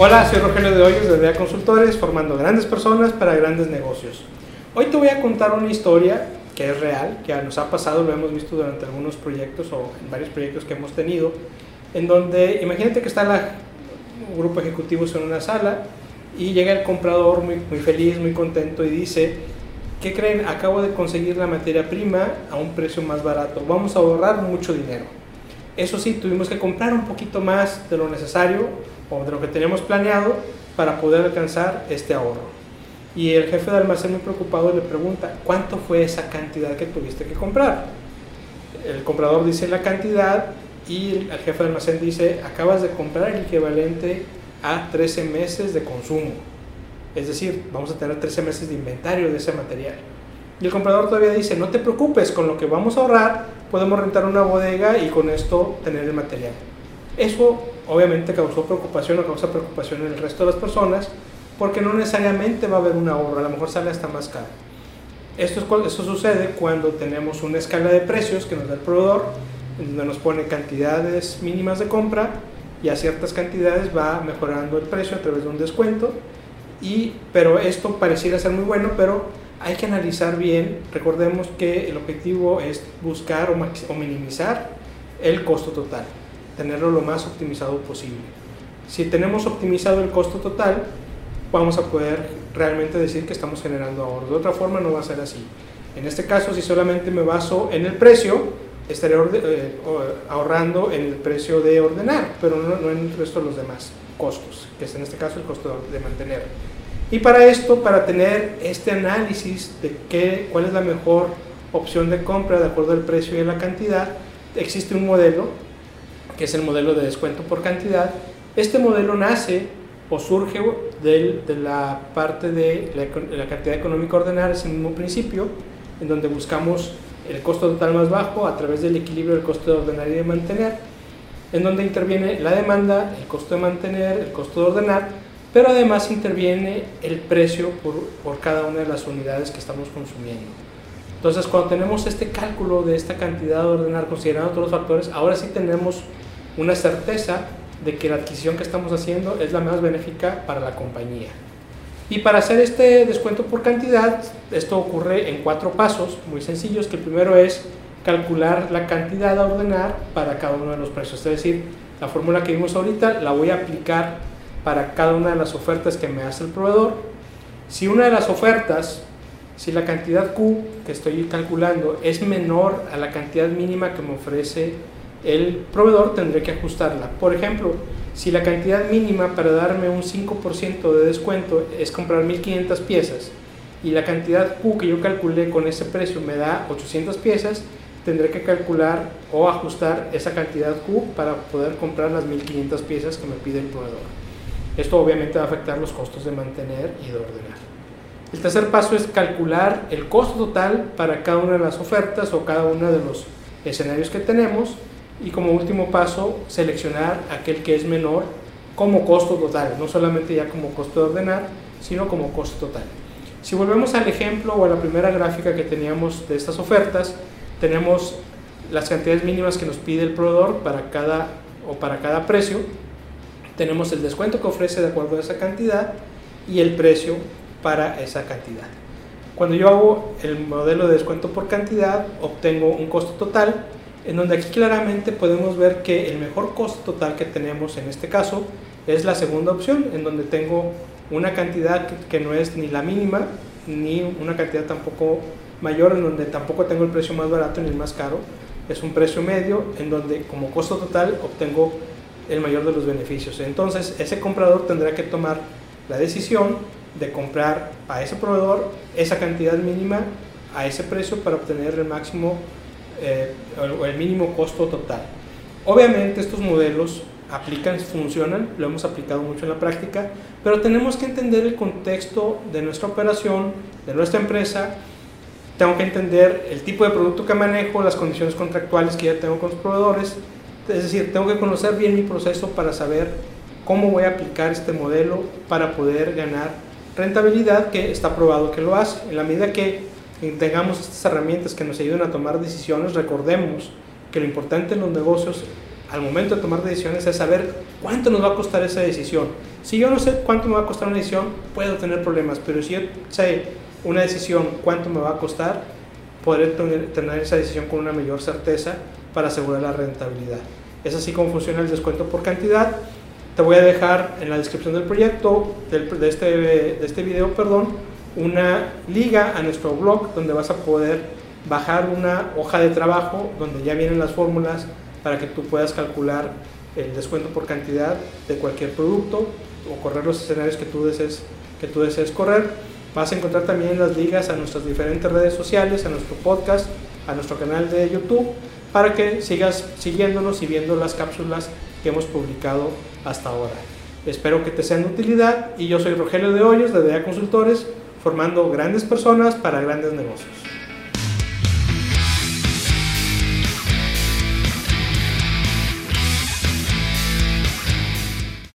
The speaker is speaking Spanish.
Hola, soy Rogelio de Hoyos de Vea Consultores, formando grandes personas para grandes negocios. Hoy te voy a contar una historia que es real, que nos ha pasado, lo hemos visto durante algunos proyectos o en varios proyectos que hemos tenido, en donde imagínate que está la, un grupo ejecutivo en una sala y llega el comprador muy, muy feliz, muy contento y dice, ¿qué creen? Acabo de conseguir la materia prima a un precio más barato, vamos a ahorrar mucho dinero. Eso sí, tuvimos que comprar un poquito más de lo necesario o de lo que teníamos planeado para poder alcanzar este ahorro. Y el jefe de almacén muy preocupado le pregunta, ¿cuánto fue esa cantidad que tuviste que comprar? El comprador dice la cantidad y el jefe de almacén dice, acabas de comprar el equivalente a 13 meses de consumo. Es decir, vamos a tener 13 meses de inventario de ese material. Y el comprador todavía dice, no te preocupes, con lo que vamos a ahorrar podemos rentar una bodega y con esto tener el material. Eso obviamente causó preocupación o causa preocupación en el resto de las personas porque no necesariamente va a haber un ahorro, a lo mejor sale hasta más caro. Esto, es, esto sucede cuando tenemos una escala de precios que nos da el proveedor, donde nos pone cantidades mínimas de compra y a ciertas cantidades va mejorando el precio a través de un descuento. Y, pero esto pareciera ser muy bueno, pero hay que analizar bien. Recordemos que el objetivo es buscar o minimizar el costo total tenerlo lo más optimizado posible. Si tenemos optimizado el costo total, vamos a poder realmente decir que estamos generando ahorro. De otra forma no va a ser así. En este caso, si solamente me baso en el precio, estaré eh, ahorrando en el precio de ordenar, pero no, en el resto de los demás costos, que es en este caso el costo de mantener. Y para esto, para tener este análisis de qué, cuál es la mejor opción de compra de acuerdo al precio y a la cantidad, existe un modelo que es el modelo de descuento por cantidad. Este modelo nace o surge de, de la parte de la, cantidad económica ordenada, es el mismo principio, en donde buscamos el costo total más bajo a través del equilibrio del costo de ordenar y de mantener, en donde interviene la demanda, el costo de mantener, el costo de ordenar, pero además interviene el precio por, por cada una de las unidades que estamos consumiendo. Entonces, cuando tenemos este cálculo de esta cantidad de ordenar, considerando todos los factores, ahora sí tenemos una certeza de que la adquisición que estamos haciendo es la más benéfica para la compañía. Y para hacer este descuento por cantidad, esto ocurre en cuatro pasos muy sencillos, que el primero es calcular la cantidad a ordenar para cada uno de los precios. Es decir, la fórmula que vimos ahorita la voy a aplicar para cada una de las ofertas que me hace el proveedor. Si una de las ofertas, si la cantidad Q que estoy calculando es menor a la cantidad mínima que me ofrece el proveedor tendré que ajustarla. Por ejemplo, si la cantidad mínima para darme un 5% de descuento es comprar 1500 piezas y la cantidad Q que yo calculé con ese precio me da 800 piezas, tendré que calcular o ajustar esa cantidad Q para poder comprar las 1500 piezas que me pide el proveedor. Esto obviamente va a afectar los costos de mantener y de ordenar. El tercer paso es calcular el costo total para cada una de las ofertas o cada uno de los escenarios que tenemos y como último paso, seleccionar aquel que es menor como costo total, no solamente ya como costo de ordenar, sino como costo total. Si volvemos al ejemplo o a la primera gráfica que teníamos de estas ofertas, tenemos las cantidades mínimas que nos pide el proveedor para cada o para cada precio, tenemos el descuento que ofrece de acuerdo a esa cantidad y el precio para esa cantidad. Cuando yo hago el modelo de descuento por cantidad, obtengo un costo total en donde aquí claramente podemos ver que el mejor costo total que tenemos en este caso es la segunda opción, en donde tengo una cantidad que, no es ni la mínima, ni una cantidad tampoco mayor, en donde tampoco tengo el precio más barato ni el más caro, es un precio medio, en donde como costo total obtengo el mayor de los beneficios. Entonces, ese comprador tendrá que tomar la decisión de comprar a ese proveedor esa cantidad mínima a ese precio para obtener el máximo eh, el mínimo costo total. Obviamente estos modelos aplican, funcionan, lo hemos aplicado mucho en la práctica, pero tenemos que entender el contexto de nuestra operación, de nuestra empresa. Tengo que entender el tipo de producto que manejo, las condiciones contractuales que ya tengo con los proveedores. Es decir, tengo que conocer bien mi proceso para saber cómo voy a aplicar este modelo para poder ganar rentabilidad que está probado que lo hace. En la medida que tengamos estas herramientas que nos ayuden a tomar decisiones, recordemos que lo importante en los negocios al momento de tomar decisiones es saber cuánto nos va a costar esa decisión. Si yo no sé cuánto me va a costar una decisión, puedo tener problemas, pero si yo sé una decisión cuánto me va a costar, podré tener esa decisión con una mayor certeza para asegurar la rentabilidad. Es así como funciona el descuento por cantidad. Te voy a dejar en la descripción del proyecto, de, este, de este video, perdón, una liga a nuestro blog donde vas a poder bajar una hoja de trabajo donde ya vienen las fórmulas para que tú puedas calcular el descuento por cantidad de cualquier producto o correr los escenarios que tú desees, que tú desees correr. Vas a encontrar también las ligas a nuestras diferentes redes sociales, a nuestro podcast, a nuestro canal de YouTube, para que sigas siguiéndonos y viendo las cápsulas que hemos publicado hasta ahora. Espero que te sean de utilidad y yo soy Rogelio de Hoyos de DEA Consultores, formando grandes personas para grandes negocios.